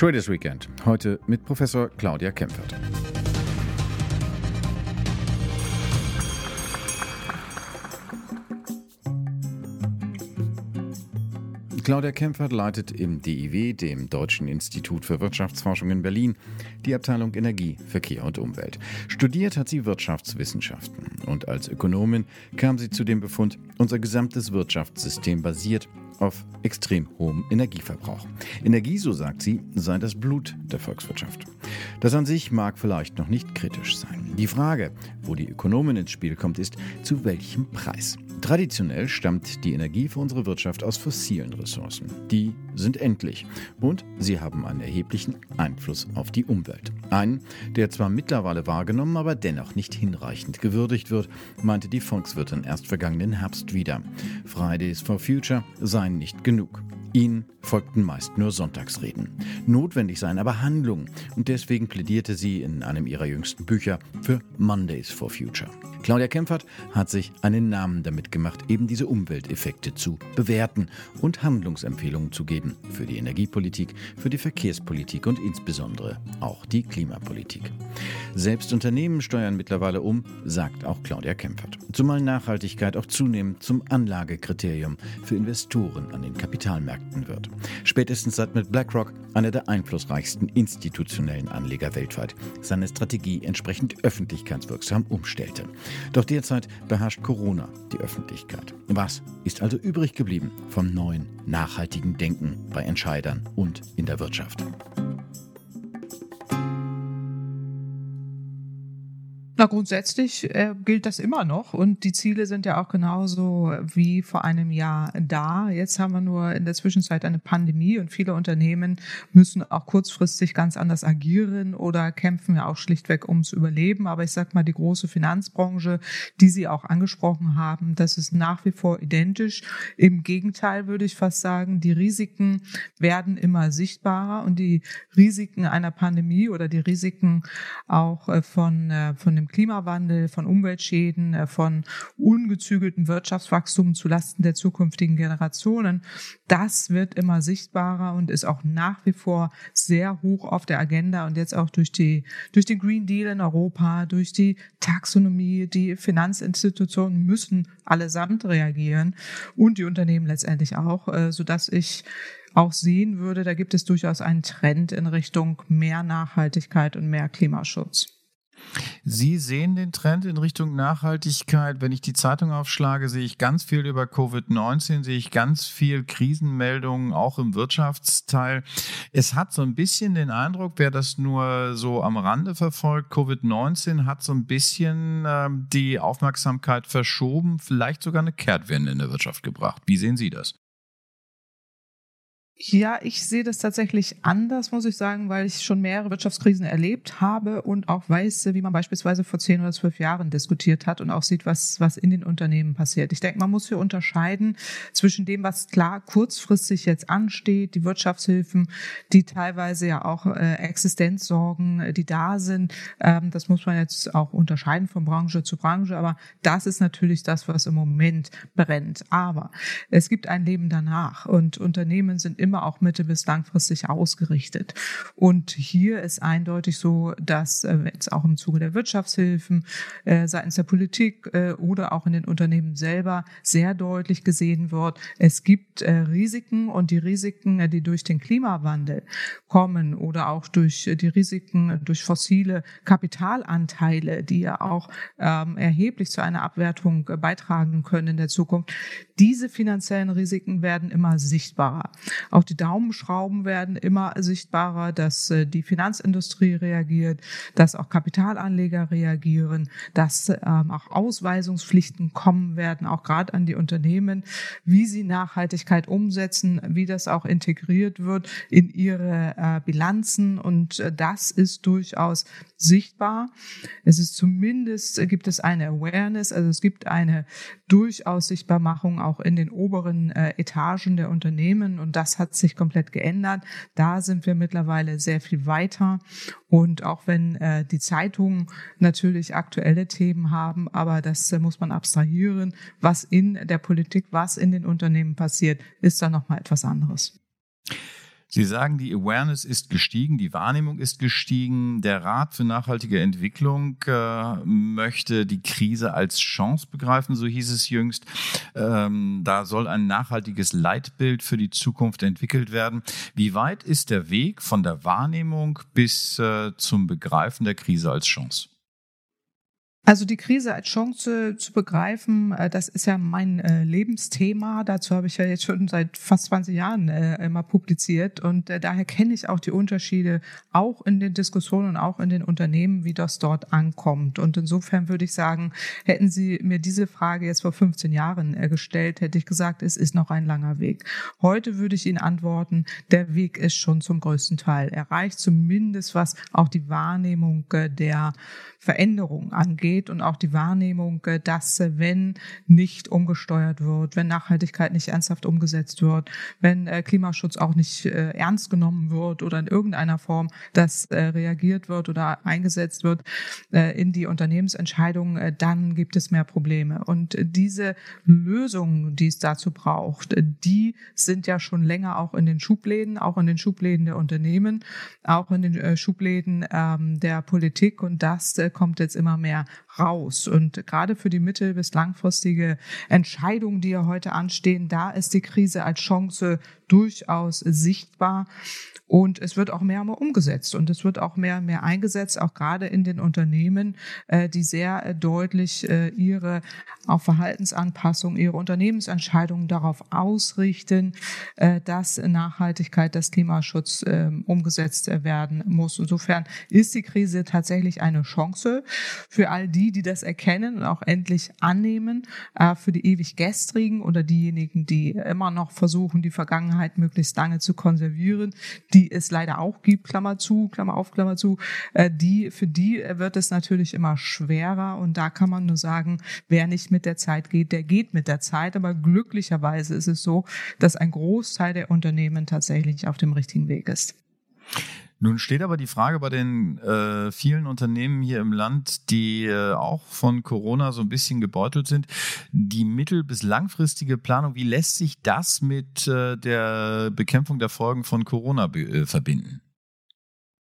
Traders Weekend. Heute mit Professor Claudia Kempfert. Claudia Kempfert leitet im DIW, dem Deutschen Institut für Wirtschaftsforschung in Berlin, die Abteilung Energie, Verkehr und Umwelt. Studiert hat sie Wirtschaftswissenschaften und als Ökonomin kam sie zu dem Befund, unser gesamtes Wirtschaftssystem basiert auf extrem hohem Energieverbrauch. Energie, so sagt sie, sei das Blut der Volkswirtschaft. Das an sich mag vielleicht noch nicht kritisch sein. Die Frage, wo die Ökonomin ins Spiel kommt, ist, zu welchem Preis? Traditionell stammt die Energie für unsere Wirtschaft aus fossilen Ressourcen. Die sind endlich und sie haben einen erheblichen Einfluss auf die Umwelt. Einen, der zwar mittlerweile wahrgenommen, aber dennoch nicht hinreichend gewürdigt wird, meinte die Volkswirtin erst vergangenen Herbst wieder. Fridays for Future seien nicht genug. Ihnen folgten meist nur Sonntagsreden. Notwendig seien aber Handlungen und deswegen plädierte sie in einem ihrer jüngsten Bücher für Mondays for Future. Claudia Kempfert hat sich einen Namen damit gemacht, eben diese Umwelteffekte zu bewerten und Handlungsempfehlungen zu geben für die Energiepolitik, für die Verkehrspolitik und insbesondere auch die Klimapolitik. Selbst Unternehmen steuern mittlerweile um, sagt auch Claudia Kempfert. Zumal Nachhaltigkeit auch zunehmend zum Anlagekriterium für Investoren an den Kapitalmärkten wird. Spätestens seit mit BlackRock, einer der einflussreichsten institutionellen Anleger weltweit, seine Strategie entsprechend öffentlichkeitswirksam umstellte. Doch derzeit beherrscht Corona die Öffentlichkeit. Was ist also übrig geblieben vom neuen, nachhaltigen Denken bei Entscheidern und in der Wirtschaft? Na, grundsätzlich äh, gilt das immer noch und die Ziele sind ja auch genauso wie vor einem Jahr da. Jetzt haben wir nur in der Zwischenzeit eine Pandemie und viele Unternehmen müssen auch kurzfristig ganz anders agieren oder kämpfen ja auch schlichtweg ums Überleben. Aber ich sag mal, die große Finanzbranche, die Sie auch angesprochen haben, das ist nach wie vor identisch. Im Gegenteil würde ich fast sagen, die Risiken werden immer sichtbarer und die Risiken einer Pandemie oder die Risiken auch äh, von, äh, von dem Klimawandel, von Umweltschäden, äh, von ungezügeltem Wirtschaftswachstum zulasten der zukünftigen Generationen. Das wird immer sichtbarer und ist auch nach wie vor sehr hoch auf der Agenda und jetzt auch durch die, durch den Green Deal in Europa, durch die Taxonomie, die Finanzinstitutionen müssen allesamt reagieren und die Unternehmen letztendlich auch, äh, so dass ich auch sehen würde, da gibt es durchaus einen Trend in Richtung mehr Nachhaltigkeit und mehr Klimaschutz. Sie sehen den Trend in Richtung Nachhaltigkeit. Wenn ich die Zeitung aufschlage, sehe ich ganz viel über Covid-19, sehe ich ganz viel Krisenmeldungen, auch im Wirtschaftsteil. Es hat so ein bisschen den Eindruck, wer das nur so am Rande verfolgt, Covid-19 hat so ein bisschen äh, die Aufmerksamkeit verschoben, vielleicht sogar eine Kehrtwende in der Wirtschaft gebracht. Wie sehen Sie das? Ja, ich sehe das tatsächlich anders, muss ich sagen, weil ich schon mehrere Wirtschaftskrisen erlebt habe und auch weiß, wie man beispielsweise vor zehn oder zwölf Jahren diskutiert hat und auch sieht, was, was in den Unternehmen passiert. Ich denke, man muss hier unterscheiden zwischen dem, was klar kurzfristig jetzt ansteht, die Wirtschaftshilfen, die teilweise ja auch äh, Existenzsorgen, die da sind. Ähm, das muss man jetzt auch unterscheiden von Branche zu Branche, aber das ist natürlich das, was im Moment brennt. Aber es gibt ein Leben danach und Unternehmen sind immer immer auch mittel- bis langfristig ausgerichtet. Und hier ist eindeutig so, dass äh, jetzt auch im Zuge der Wirtschaftshilfen äh, seitens der Politik äh, oder auch in den Unternehmen selber sehr deutlich gesehen wird, es gibt Risiken und die Risiken, die durch den Klimawandel kommen oder auch durch die Risiken durch fossile Kapitalanteile, die ja auch ähm, erheblich zu einer Abwertung beitragen können in der Zukunft, diese finanziellen Risiken werden immer sichtbarer. Auch die Daumenschrauben werden immer sichtbarer, dass äh, die Finanzindustrie reagiert, dass auch Kapitalanleger reagieren, dass ähm, auch Ausweisungspflichten kommen werden, auch gerade an die Unternehmen, wie sie Nachhaltigkeit umsetzen, wie das auch integriert wird in ihre äh, Bilanzen. Und äh, das ist durchaus sichtbar. Es ist zumindest, gibt es eine Awareness, also es gibt eine durchaus Sichtbarmachung auch in den oberen Etagen der Unternehmen und das hat sich komplett geändert. Da sind wir mittlerweile sehr viel weiter und auch wenn äh, die Zeitungen natürlich aktuelle Themen haben, aber das äh, muss man abstrahieren, was in der Politik, was in den Unternehmen passiert, ist da noch mal etwas anderes. Sie sagen, die Awareness ist gestiegen, die Wahrnehmung ist gestiegen. Der Rat für nachhaltige Entwicklung äh, möchte die Krise als Chance begreifen, so hieß es jüngst. Ähm, da soll ein nachhaltiges Leitbild für die Zukunft entwickelt werden. Wie weit ist der Weg von der Wahrnehmung bis äh, zum Begreifen der Krise als Chance? Also die Krise als Chance zu begreifen, äh, das ist ja mein äh, Lebensthema. Dazu habe ich ja jetzt schon seit fast 20 Jahren äh, immer publiziert und daher kenne ich auch die Unterschiede auch in den Diskussionen und auch in den Unternehmen, wie das dort ankommt. Und insofern würde ich sagen, hätten Sie mir diese Frage jetzt vor 15 Jahren gestellt, hätte ich gesagt, es ist noch ein langer Weg. Heute würde ich Ihnen antworten, der Weg ist schon zum größten Teil erreicht, zumindest was auch die Wahrnehmung der Veränderung angeht und auch die Wahrnehmung, äh, dass äh, wenn nicht umgesteuert wird, wenn Nachhaltigkeit nicht ernsthaft umgesetzt wird, wenn äh, Klimaschutz auch nicht ernst genommen wird oder in irgendeiner Form das reagiert wird oder eingesetzt wird in die Unternehmensentscheidungen, dann gibt es mehr Probleme. Und diese Lösungen, die es dazu braucht, die sind ja schon länger auch in den Schubläden, auch in den Schubläden der Unternehmen, auch in den Schubläden ähm, der Politik. Und das kommt jetzt immer mehr raus. Und gerade für die mittel- bis langfristige Entscheidungen, die ja heute anstehen, da ist die Krise als Chance durchaus sichtbar. Und es wird auch mehr umgesetzt und es wird auch mehr und mehr eingesetzt, auch gerade in den Unternehmen, äh, die sehr äh, deutlich äh, ihre auch Verhaltensanpassung, ihre Unternehmensentscheidungen darauf ausrichten, dass Nachhaltigkeit, dass Klimaschutz ähm, umgesetzt werden muss. Insofern ist die Krise tatsächlich eine Chance für all die, die das erkennen und auch endlich annehmen, für die ewig Gestrigen oder diejenigen, die immer noch versuchen, die Vergangenheit möglichst lange zu konservieren, die die es leider auch gibt, Klammer zu, Klammer auf, Klammer zu, äh, die, für die wird es natürlich immer schwerer und da kann man nur sagen, wer nicht mit der Zeit geht, der geht mit der Zeit, aber glücklicherweise ist es so, dass ein Großteil der Unternehmen tatsächlich auf dem richtigen Weg ist. Nun steht aber die Frage bei den äh, vielen Unternehmen hier im Land, die äh, auch von Corona so ein bisschen gebeutelt sind, die mittel- bis langfristige Planung, wie lässt sich das mit äh, der Bekämpfung der Folgen von Corona äh, verbinden?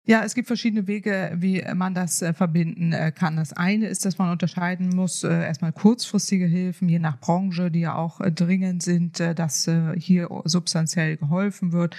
Ja, es gibt verschiedene Wege, wie man das äh, verbinden äh, kann. Das eine ist, dass man unterscheiden muss, äh, erstmal kurzfristige Hilfen, je nach Branche, die ja auch dringend sind, dass hier substanziell geholfen wird.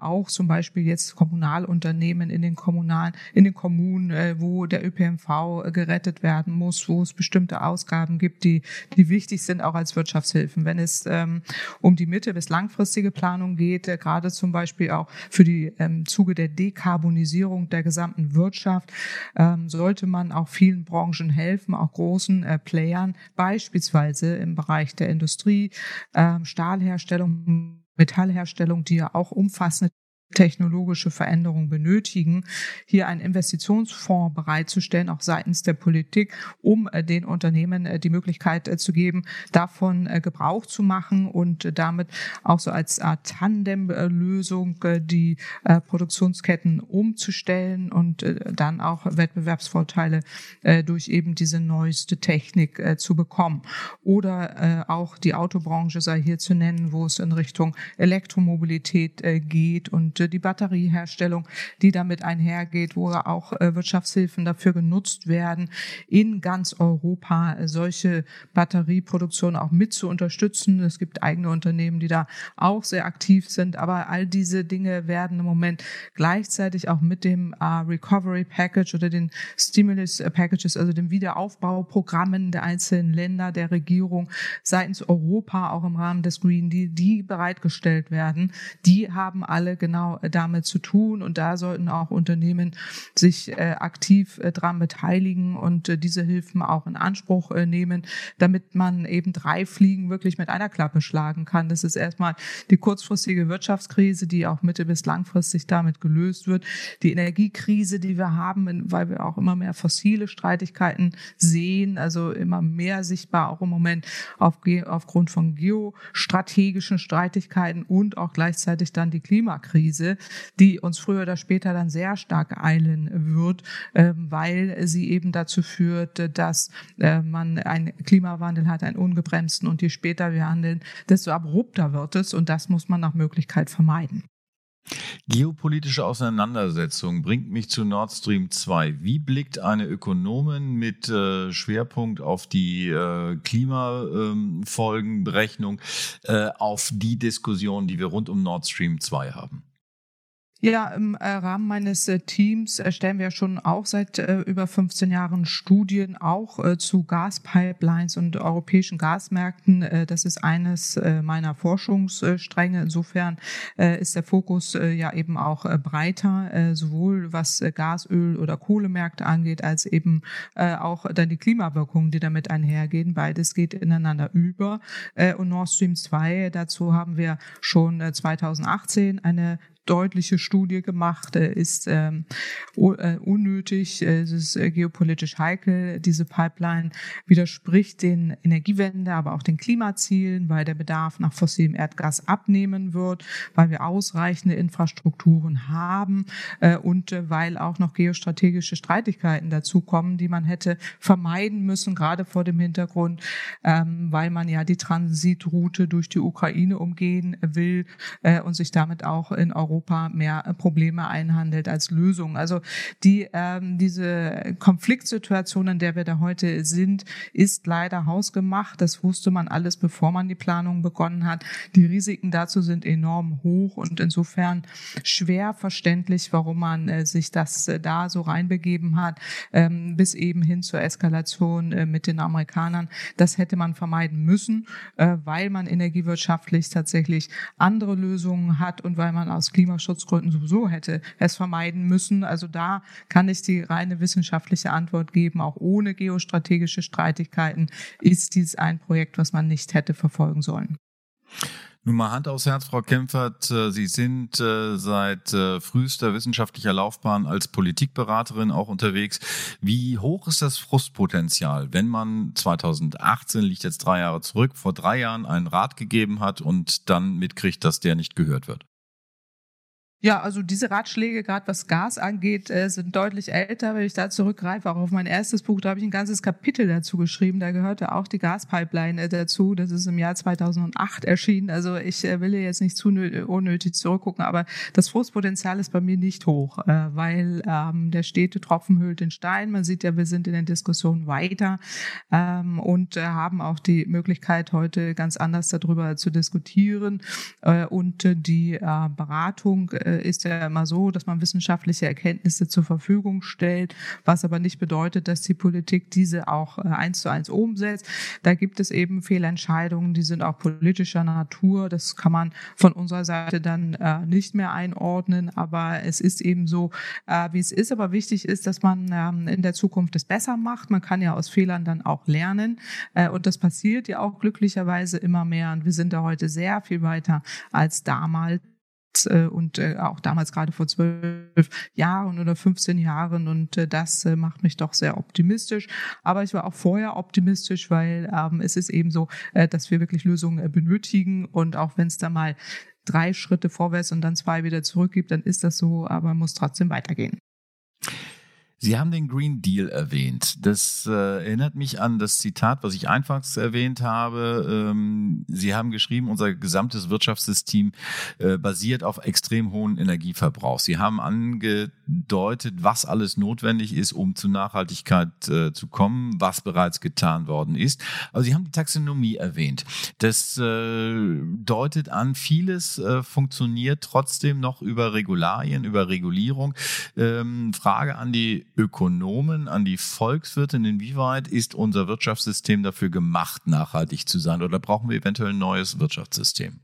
auch zum Beispiel jetzt Kommunalunternehmen in den kommunalen, in den Kommunen, wo der ÖPNV gerettet werden muss, wo es bestimmte Ausgaben gibt, die, die wichtig sind, auch als Wirtschaftshilfen. Wenn es ähm, um die mittel- bis langfristige Planung geht, gerade zum Beispiel auch für die ähm, Zuge der Dekarbonisierung, Digitalisierung der gesamten Wirtschaft ähm, sollte man auch vielen Branchen helfen, auch großen äh, Playern, beispielsweise im Bereich der Industrie, äh, Stahlherstellung, Metallherstellung, die ja auch umfassende technologische Veränderungen benötigen, hier einen Investitionsfonds bereitzustellen, auch seitens der Politik, um äh, den Unternehmen äh, die Möglichkeit äh, zu geben, davon Gebrauch zu machen und damit auch so als Tandem-Lösung die Produktionsketten umzustellen und dann auch Wettbewerbsvorteile durch eben diese neueste Technik zu bekommen. Oder auch die Autobranche sei hier zu nennen, wo es in Richtung Elektromobilität geht und die Batterieherstellung, die damit einhergeht, wo auch äh, Wirtschaftshilfen dafür genutzt werden, in ganz Europa solche Batterieproduktion auch mit zu unterstützen. Es gibt eigene Unternehmen, die da auch sehr aktiv sind, aber all diese Dinge werden im Moment gleichzeitig auch mit dem äh, Recovery Package oder den Stimulus Packages, also dem Wiederaufbauprogrammen der einzelnen Länder, der Regierung seitens Europa, auch im Rahmen des Green Deal, die bereitgestellt werden, die haben alle genau genau damit zu tun. Und da sollten auch Unternehmen sich äh, aktiv äh, dran beteiligen und äh, diese Hilfen auch in Anspruch äh, nehmen, damit man eben drei Fliegen wirklich mit einer Klappe schlagen kann. Das ist erstmal die kurzfristige Wirtschaftskrise, die auch mittel- bis langfristig damit gelöst wird. Die Energiekrise, die wir haben, weil wir auch immer mehr fossile Streitigkeiten sehen, also immer mehr sichtbar auch im Moment auf, aufgrund von geostrategischen Streitigkeiten und auch gleichzeitig dann die Klimakrise. Krise, die uns früher oder später dann sehr stark eilen wird, ähm, weil sie eben dazu führt, dass äh, man einen Klimawandel hat, einen ungebremsten und je später wir handeln, desto abrupter wird es und das muss man nach Möglichkeit vermeiden. Geopolitische Auseinandersetzung bringt mich zu Nord Stream 2. Wie blickt eine Ökonomin mit äh, Schwerpunkt auf die äh, Klimafolgenberechnung äh, auf die Diskussion, die wir rund um Nord Stream 2 haben? Ja, im äh, Rahmen meines äh, Teams erstellen wir schon auch seit äh, über 15 Jahren Studien auch zu Gaspipelines und europäischen Gasmärkten. Das ist eines meiner Forschungsstränge. Insofern ist der Fokus ja eben auch breiter, sowohl was Gas, Öl oder Kohlemärkte angeht, als eben auch dann die Klimawirkungen, die damit einhergehen. Beides geht ineinander über. Und Nord Stream 2, dazu haben wir schon 2018 eine deutliche Studie gemacht, ist ähm, äh, unnötig, es ist äh, geopolitisch heikel. Diese Pipeline widerspricht den Energiewende, aber auch den Klimazielen, weil der Bedarf nach fossilem Erdgas abnehmen wird, weil wir ausreichende Infrastrukturen haben äh, und weil auch noch geostrategische Streitigkeiten dazukommen, die man hätte vermeiden müssen, gerade vor dem Hintergrund, ähm, weil man ja die Transitroute durch die Ukraine umgehen will und sich damit auch in Europa Europa mehr äh, Probleme einhandelt als Lösungen. Also die, ähm, diese Konfliktsituation, in der wir da heute sind, ist leider hausgemacht. Das wusste man alles, bevor man die Planung begonnen hat. Die Risiken dazu sind enorm hoch und insofern schwer verständlich, warum man äh, sich das äh, da so reinbegeben hat, ähm, bis eben hin zur Eskalation äh, mit den Amerikanern. Das hätte man vermeiden müssen, äh, weil man energiewirtschaftlich tatsächlich andere Lösungen hat und weil man aus Klimaschutzgründen sowieso hätte es vermeiden müssen. Also da kann ich die reine wissenschaftliche Antwort geben. Auch ohne geostrategische Streitigkeiten ist dies ein Projekt, was man nicht hätte verfolgen sollen. Nun mal Hand aufs Herz, Frau Kempfert. Äh, Sie sind äh, seit äh, frühester wissenschaftlicher Laufbahn als Politikberaterin auch unterwegs. Wie hoch ist das Frustpotenzial, wenn man 2018, liegt jetzt drei Jahre zurück, vor drei Jahren einen Rat gegeben hat und dann mitkriegt, dass der nicht gehört wird? Ja, also diese Ratschläge, gerade was Gas angeht, äh, sind deutlich älter. Wenn ich da zurückgreife, auch auf mein erstes Buch, da habe ich ein ganzes Kapitel dazu geschrieben. Da gehörte auch die Gaspipeline äh, dazu. Das ist im Jahr 2008 erschienen. Also ich äh, will jetzt nicht zu unnötig zurückgucken, aber das Frustpotenzial ist bei mir nicht hoch, weil ähm, der stete Tropfen hüllt den Stein. Man sieht ja, wir sind in den Diskussionen weiter ähm, und haben auch die Möglichkeit, heute ganz anders darüber zu diskutieren. Und die Beratung ist ja immer so, dass man wissenschaftliche Erkenntnisse zur Verfügung stellt, was aber nicht bedeutet, dass die Politik diese auch äh, eins zu eins umsetzt. Da gibt es eben Fehlentscheidungen, die sind auch politischer Natur. Das kann man von unserer Seite dann äh, nicht mehr einordnen, aber es ist eben so, wie es ist. Aber wichtig ist, dass man ähm, in der Zukunft es besser macht. Man kann ja aus Fehlern dann auch lernen und das passiert ja auch glücklicherweise immer mehr und wir sind da heute sehr viel weiter als damals äh, und äh, auch damals gerade vor zwölf Jahren oder 15 Jahren und äh, das macht mich doch sehr optimistisch. Aber ich war auch vorher optimistisch, weil ähm, es ist eben so, dass wir wirklich Lösungen benötigen und auch wenn es da mal drei Schritte vorwärts und dann zwei wieder zurück gibt, dann ist das so, aber muss trotzdem weitergehen. Sie haben den Green Deal erwähnt. Das äh, erinnert mich an das Zitat, was ich anfangs erwähnt habe. Ähm, Sie haben geschrieben, unser gesamtes Wirtschaftssystem äh, basiert auf extrem hohen Energieverbrauch. Sie haben angedeutet, was alles notwendig ist, um zu Nachhaltigkeit äh, zu kommen, was bereits getan worden ist. Aber Sie haben die Taxonomie erwähnt. Das äh, deutet an, vieles äh, funktioniert trotzdem noch über Regularien, über Regulierung. Ähm, Frage an die Ökonomen, an die Volkswirtin, inwieweit ist unser Wirtschaftssystem dafür gemacht, nachhaltig zu sein oder brauchen wir eventuell ein neues Wirtschaftssystem?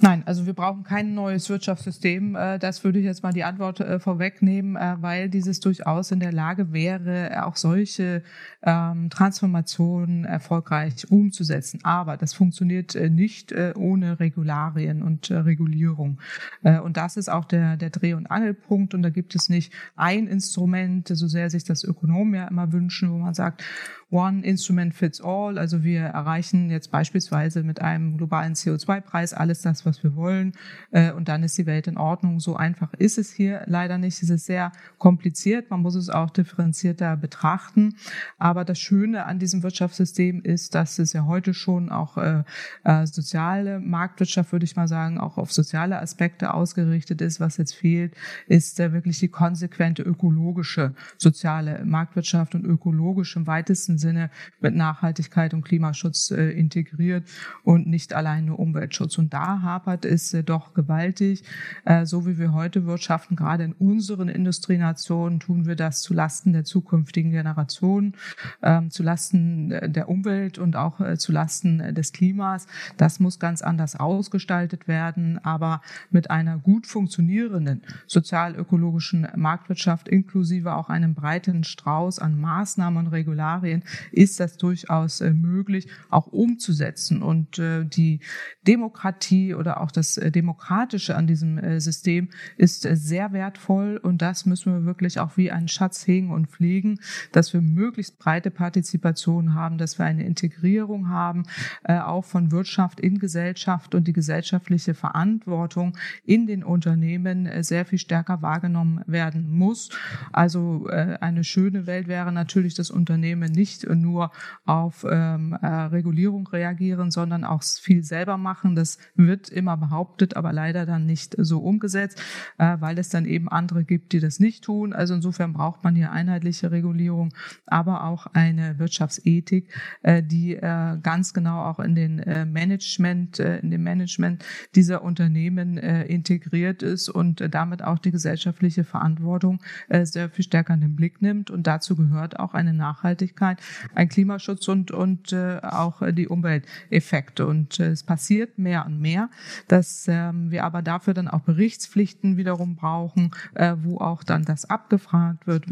Nein, also wir brauchen kein neues Wirtschaftssystem. Äh, das würde ich jetzt mal die Antwort äh, vorwegnehmen, äh, weil dieses durchaus in der Lage wäre, auch solche ähm, Transformationen erfolgreich umzusetzen. Aber das funktioniert nicht ohne Regularien und Regulierung. Und das ist auch der, der Dreh- und Angelpunkt. Und da gibt es nicht ein Instrument, so sehr sich das Ökonomen ja immer wünschen, wo man sagt, One Instrument Fits All. Also wir erreichen jetzt beispielsweise mit einem globalen CO2-Preis alles das, was wir wollen äh, und dann ist die Welt in Ordnung. So einfach ist es hier leider nicht. Es ist sehr kompliziert. Man muss es auch differenzierter betrachten. Aber das Schöne an diesem Wirtschaftssystem ist, dass es ja heute schon auch äh, äh, soziale Marktwirtschaft, würde ich mal sagen, auch auf soziale Aspekte ausgerichtet ist. Was jetzt fehlt, ist äh, wirklich die konsequente ökologische soziale Marktwirtschaft und ökologisch im weitesten Sinne mit Nachhaltigkeit und Klimaschutz äh, integriert und nicht allein nur Umweltschutz. Und da hapert es äh, doch gewaltig. Äh, so wie wir heute wirtschaften, gerade in unseren Industrienationen, tun wir das zu Lasten der zukünftigen Generationen, ähm, zu Lasten äh, der Umwelt und auch zu Lasten des Klimas. Das muss ganz anders ausgestaltet werden, aber mit einer gut funktionierenden sozial-ökologischen Marktwirtschaft inklusive auch einem breiten Strauß an Maßnahmen und Regularien ist das durchaus möglich, auch umzusetzen. Und die Demokratie oder auch das äh, Demokratische an diesem System ist sehr wertvoll und das müssen wir wirklich auch wie einen Schatz hegen und pflegen, dass wir möglichst breite Partizipation haben, dass wir eine Integrierung haben, auch von Wirtschaft in Gesellschaft und die gesellschaftliche Verantwortung in den Unternehmen sehr viel stärker wahrgenommen werden muss. Also eine schöne Welt wäre natürlich, dass Unternehmen nicht nur auf ähm, äh, Regulierung reagieren, sondern auch viel selber machen. Das wird immer behauptet, aber leider dann nicht so umgesetzt, äh, weil es dann eben andere gibt, die das nicht tun. Also insofern braucht man hier einheitliche Regulierung, aber auch eine Wirtschaftsethik, äh, die äh, ganz genau auch in den Management, in dem Management dieser Unternehmen integriert ist und damit auch die gesellschaftliche Verantwortung sehr viel stärker in den Blick nimmt. Und dazu gehört auch eine Nachhaltigkeit, ein Klimaschutz und, und auch die Umwelteffekte. Und es passiert mehr und mehr, dass ähm, wir aber dafür dann auch Berichtspflichten wiederum brauchen, äh, wo auch dann das abgefragt wird,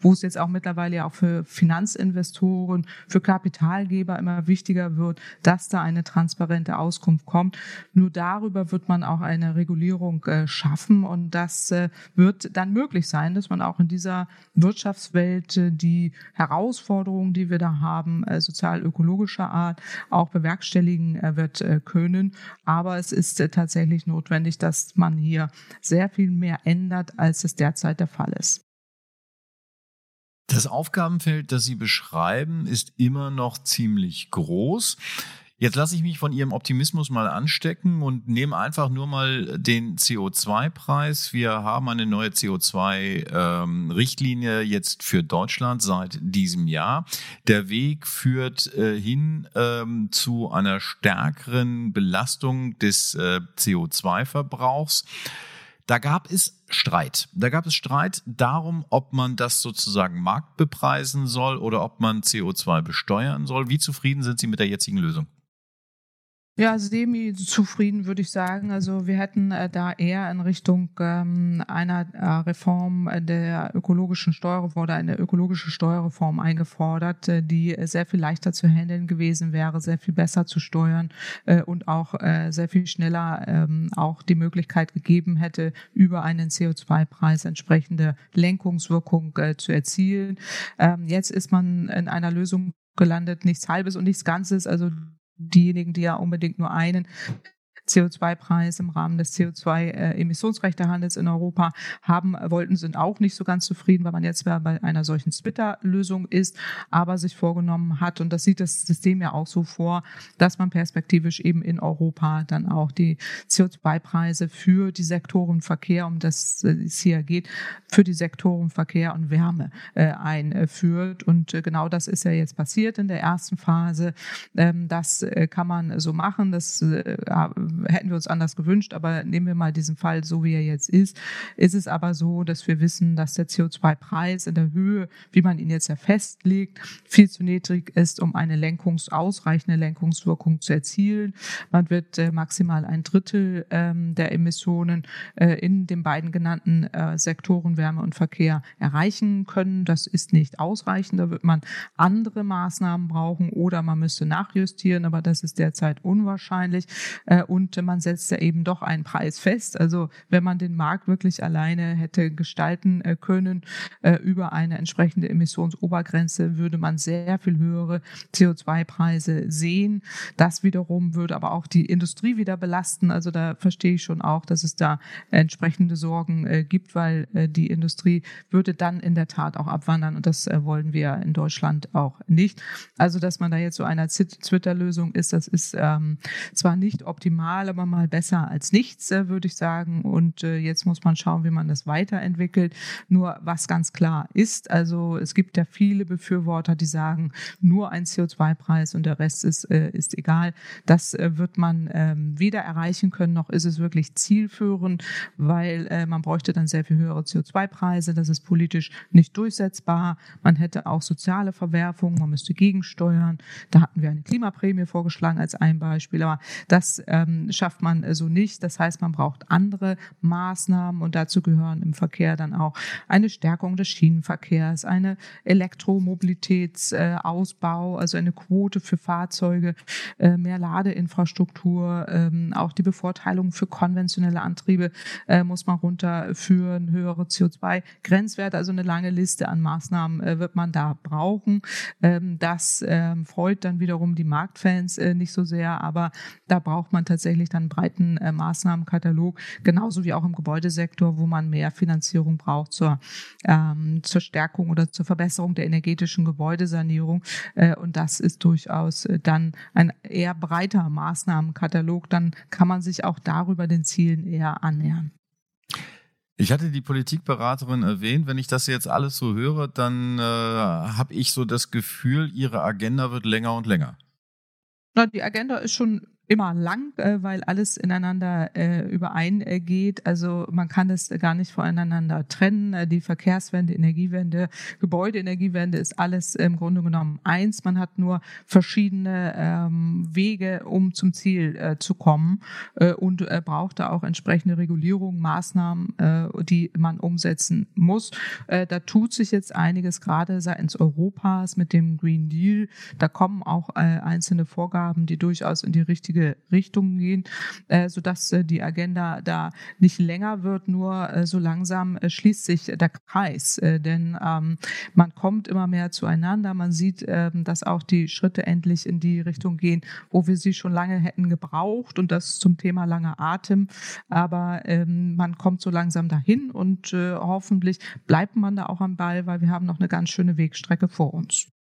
wo es jetzt auch mittlerweile ja auch für Finanzinvestoren, für Kapitalgeber immer wichtiger wird, dass da eine transparente Auskunft kommt. Nur darüber wird man auch eine Regulierung äh, schaffen und das äh, wird dann möglich sein, dass man auch in dieser Wirtschaftswelt äh, die Herausforderungen, die wir da haben, äh, sozial-ökologischer Art, auch bewerkstelligen äh, wird können. Aber es ist tatsächlich notwendig, dass man hier sehr viel mehr ändert, als es derzeit der Fall ist. Das Aufgabenfeld, das Sie beschreiben, ist immer noch ziemlich groß. Jetzt lasse ich mich von Ihrem Optimismus mal anstecken und nehme einfach nur mal den CO2-Preis. Wir haben eine neue CO2-Richtlinie ähm, jetzt für Deutschland seit diesem Jahr. Der Weg führt äh, hin ähm, zu einer stärkeren Belastung des äh, CO2-Verbrauchs. Da gab es Streit. Da gab es Streit darum, ob man das sozusagen marktbepreisen soll oder ob man CO2 besteuern soll. Wie zufrieden sind Sie mit der jetzigen Lösung? Ja, semi-zufrieden würde ich sagen. Also wir hätten äh, da eher in Richtung ähm, einer äh, Reform der ökologischen Steuerreform oder eine ökologische Steuerreform eingefordert, äh, die sehr viel leichter zu handeln gewesen wäre, sehr viel besser zu steuern äh, und auch äh, sehr viel schneller ähm, auch die Möglichkeit gegeben hätte, über einen CO2-Preis entsprechende Lenkungswirkung äh, zu erzielen. Ähm, jetzt ist man in einer Lösung gelandet, nichts Halbes und nichts Ganzes. Also diejenigen, die ja unbedingt nur einen CO2-Preis im Rahmen des CO2-Emissionsrechtehandels in Europa haben wollten, sind auch nicht so ganz zufrieden, weil man jetzt bei einer solchen Splitter-Lösung ist, aber sich vorgenommen hat, und das sieht das System ja auch so vor, dass man perspektivisch eben in Europa dann auch die CO2-Preise für die Sektoren Verkehr, um das es hier geht, für die Sektoren Verkehr und Wärme äh, einführt. Und äh, genau das ist ja jetzt passiert in der ersten Phase. Ähm, das äh, kann man so machen. Das hätten wir uns anders gewünscht, aber nehmen wir mal diesen Fall so, wie er jetzt ist. Ist es aber so, dass wir wissen, dass der CO2-Preis in der Höhe, wie man ihn jetzt ja festlegt, viel zu niedrig ist, um eine Lenkungs-, ausreichende Lenkungswirkung zu erzielen. Man wird äh, maximal ein Drittel ähm, der Emissionen äh, in den beiden genannten äh, Sektoren Wärme und Verkehr erreichen können. Das ist nicht ausreichend. Da wird man andere Maßnahmen brauchen oder man müsste nachjustieren, aber das ist derzeit unwahrscheinlich. Und und man setzt ja eben doch einen Preis fest. Also wenn man den Markt wirklich alleine hätte gestalten äh, können äh, über eine entsprechende Emissionsobergrenze, würde man sehr viel höhere CO2-Preise sehen. Das wiederum würde aber auch die Industrie wieder belasten. Also da verstehe ich schon auch, dass es da entsprechende Sorgen äh, gibt, weil die Industrie würde dann in der Tat auch abwandern und das wollen wir in Deutschland auch nicht. Also dass man da jetzt so einer Twitter-Lösung ist, das ist ähm, zwar nicht optimal, aber mal besser als nichts, äh, würde ich sagen. Und äh, jetzt muss man schauen, wie man das weiterentwickelt. Nur was ganz klar ist, also es gibt ja viele Befürworter, die sagen, nur ein CO2-Preis und der Rest ist, äh, ist egal. Das wird man ähm, weder erreichen können, noch ist es wirklich zielführend, weil man bräuchte dann sehr viel höhere CO2-Preise. Das ist politisch nicht durchsetzbar. Man hätte auch soziale Verwerfungen, man müsste gegensteuern. Da hatten wir eine Klimaprämie vorgeschlagen als ein Beispiel, aber das ähm, schafft man äh, so nicht. Das heißt, man braucht andere Maßnahmen und dazu gehören im Verkehr dann auch eine Stärkung des Schienenverkehrs, eine Elektromobilitätsausbau, also eine Quote für Fahrzeuge, äh, mehr Ladeinfrastruktur, ähm, auch die Bevorteilung für konventionelle Antriebe äh, muss man runterführen, höhere CO2-Grenzwerte, also eine lange Liste an Maßnahmen wird man da brauchen. Ähm, das ähm, freut dann wiederum die Marktfans nicht so sehr, aber da braucht man tatsächlich dann einen breiten äh, Maßnahmenkatalog, genauso wie auch im Gebäudesektor, wo man mehr Finanzierung braucht zur, ähm, zur Stärkung oder zur Verbesserung der energetischen Gebäudesanierung. Äh, und das ist durchaus äh, dann ein eher breiter Maßnahmenkatalog. Dann kann man sich auch darüber den Zielen eher annähern. Ich hatte die Politikberaterin erwähnt. Wenn ich das jetzt alles so höre, dann äh, habe ich so das Gefühl, ihre Agenda wird länger und länger. Na, die Agenda ist schon immer lang, äh, weil alles ineinander äh, übereingeht. Also man kann es gar nicht voneinander trennen. Äh, die Verkehrswende, Energiewende, Gebäudeenergiewende ist alles im Grunde genommen eins. Man hat nur verschiedene ähm, Wege, um zum Ziel äh, zu kommen äh, und äh, braucht da auch entsprechende Regulierung, Maßnahmen, äh, die man umsetzen muss. Äh, da tut sich jetzt einiges gerade seitens Europas mit dem Green Deal. Da kommen auch äh, einzelne Vorgaben, die durchaus in die richtige richtige Richtung gehen, äh, sodass äh, die Agenda da nicht länger wird, nur äh, so langsam schließt sich der Kreis. Denn ähm, man kommt immer mehr zueinander, man sieht, äh, dass auch die Schritte endlich in die Richtung gehen, wo wir sie schon lange hätten gebraucht und das zum Thema langer Atem. Aber ähm, man kommt so langsam dahin und hoffentlich bleibt man da auch am Ball, weil wir haben noch eine ganz schöne Wegstrecke vor uns.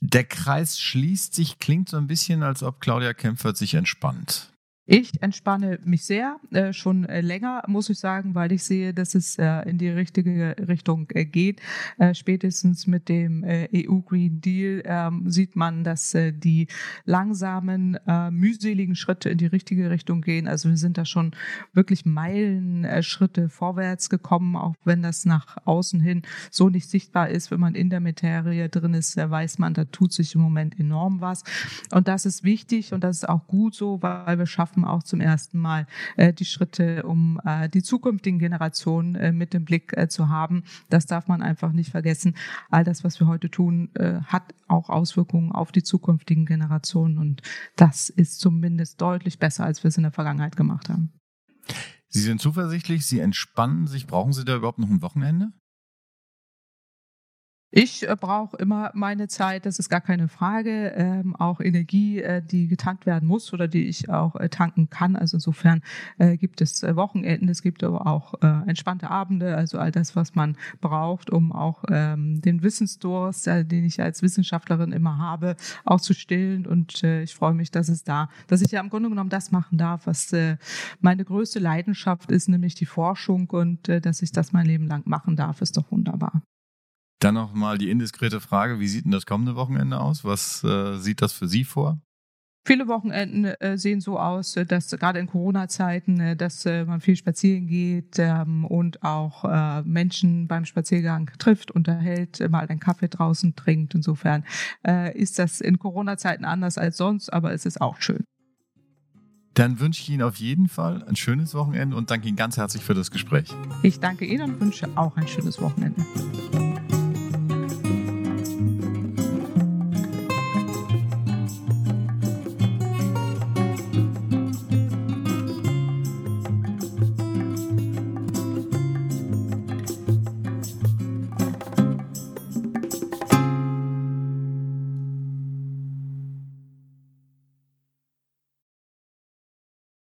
Der Kreis schließt sich, klingt so ein bisschen, als ob Claudia Kempfert sich entspannt. Ich entspanne mich sehr, äh, schon äh, länger, muss ich sagen, weil ich sehe, dass es äh, in die richtige Richtung äh, geht. Äh, spätestens mit dem äh, EU Green Deal ähm, sieht man, dass die langsamen, mühseligen Schritte in die richtige Richtung gehen. Also wir sind da schon wirklich Meilenschritte vorwärts gekommen, auch wenn das nach außen hin so nicht sichtbar ist. Wenn man in der Materie drin ist, weiß man, da tut sich im Moment enorm was. Und das ist wichtig und das ist auch gut so, weil wir schaffen schaffen auch zum ersten Mal äh, die Schritte, um äh, die zukünftigen Generationen äh, mit im Blick äh, zu haben. Das darf man einfach nicht vergessen. All das, was wir heute tun, äh, hat auch Auswirkungen auf die zukünftigen Generationen und das ist zumindest deutlich besser, als wir es in der Vergangenheit gemacht haben. Sie sind zuversichtlich, Sie entspannen sich. Brauchen Sie da überhaupt noch ein Wochenende? Ich äh, brauche immer meine Zeit, das ist gar keine Frage. Ähm, auch Energie, äh, die getankt werden muss oder die ich auch äh, tanken kann. Also insofern äh, gibt es äh, Wochenenden, es gibt aber auch äh, entspannte Abende, also all das, was man braucht, um auch ähm, den Wissensdurst, den ich als Wissenschaftlerin immer habe, auch zu stillen. Und ich freue mich, dass es da, dass ich ja im Grunde genommen das machen darf, was meine größte Leidenschaft ist, nämlich die Forschung und dass ich das mein Leben lang machen darf, ist doch wunderbar. Dann nochmal die indiskrete Frage, wie sieht denn das kommende Wochenende aus? Was äh, sieht das für Sie vor? Viele Wochenenden äh, sehen so aus, äh, dass gerade in Corona-Zeiten, äh, dass man viel spazieren geht ähm, und auch Menschen beim Spaziergang trifft, unterhält, mal einen Kaffee draußen trinkt. Insofern ist das in Corona-Zeiten anders als sonst, aber es ist auch schön. Dann wünsche ich Ihnen auf jeden Fall ein schönes Wochenende und danke Ihnen ganz herzlich für das Gespräch. Ich danke Ihnen und wünsche auch ein schönes Wochenende.